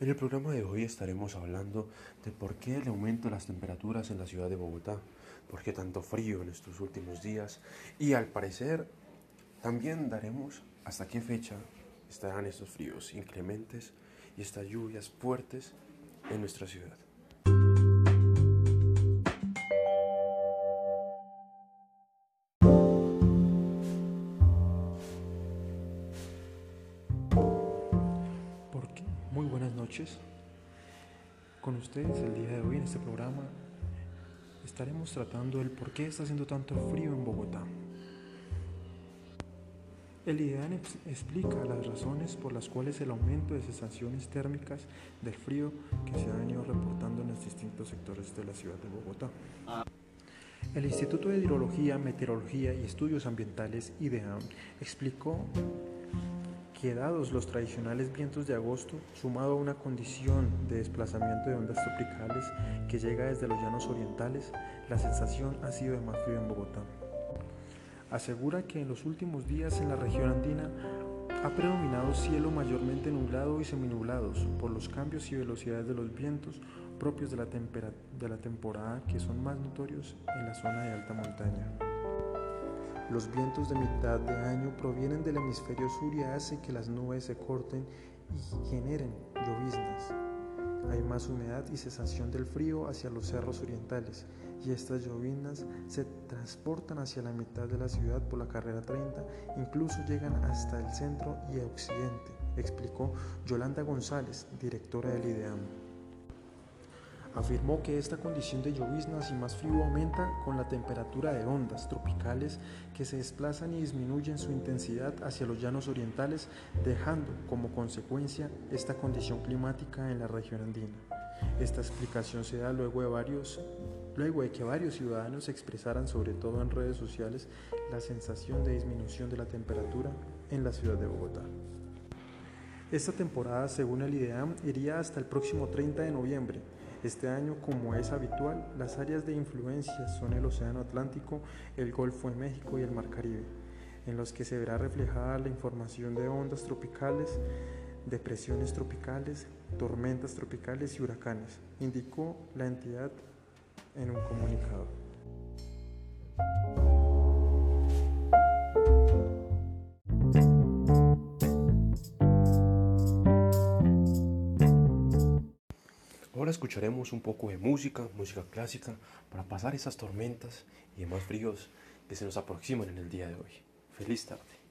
En el programa de hoy estaremos hablando de por qué el aumento de las temperaturas en la ciudad de Bogotá, por qué tanto frío en estos últimos días y al parecer también daremos hasta qué fecha estarán estos fríos inclementes y estas lluvias fuertes en nuestra ciudad. Noches. Con ustedes el día de hoy en este programa estaremos tratando el por qué está haciendo tanto frío en Bogotá. El IDEAN explica las razones por las cuales el aumento de sensaciones térmicas del frío que se ha venido reportando en los distintos sectores de la ciudad de Bogotá. El Instituto de Hidrología, Meteorología y Estudios Ambientales, IDEAM, explicó que dados los tradicionales vientos de agosto, sumado a una condición de desplazamiento de ondas tropicales que llega desde los llanos orientales, la sensación ha sido de más frío en Bogotá asegura que en los últimos días en la región andina ha predominado cielo mayormente nublado y seminublados por los cambios y velocidades de los vientos propios de la, de la temporada que son más notorios en la zona de alta montaña. Los vientos de mitad de año provienen del hemisferio sur y hacen que las nubes se corten y generen lloviznas. Hay más humedad y cesación del frío hacia los cerros orientales y estas llovinas se transportan hacia la mitad de la ciudad por la carrera 30, incluso llegan hasta el centro y occidente, explicó Yolanda González, directora del IDEAM. Afirmó que esta condición de lloviznas y más frío aumenta con la temperatura de ondas tropicales que se desplazan y disminuyen su intensidad hacia los llanos orientales, dejando como consecuencia esta condición climática en la región andina. Esta explicación se da luego de, varios, luego de que varios ciudadanos expresaran, sobre todo en redes sociales, la sensación de disminución de la temperatura en la ciudad de Bogotá. Esta temporada, según el IDEAM, iría hasta el próximo 30 de noviembre este año, como es habitual, las áreas de influencia son el Océano Atlántico, el Golfo de México y el Mar Caribe, en los que se verá reflejada la información de ondas tropicales, depresiones tropicales, tormentas tropicales y huracanes, indicó la entidad en un comunicado. Ahora escucharemos un poco de música, música clásica, para pasar esas tormentas y demás fríos que se nos aproximan en el día de hoy. Feliz tarde.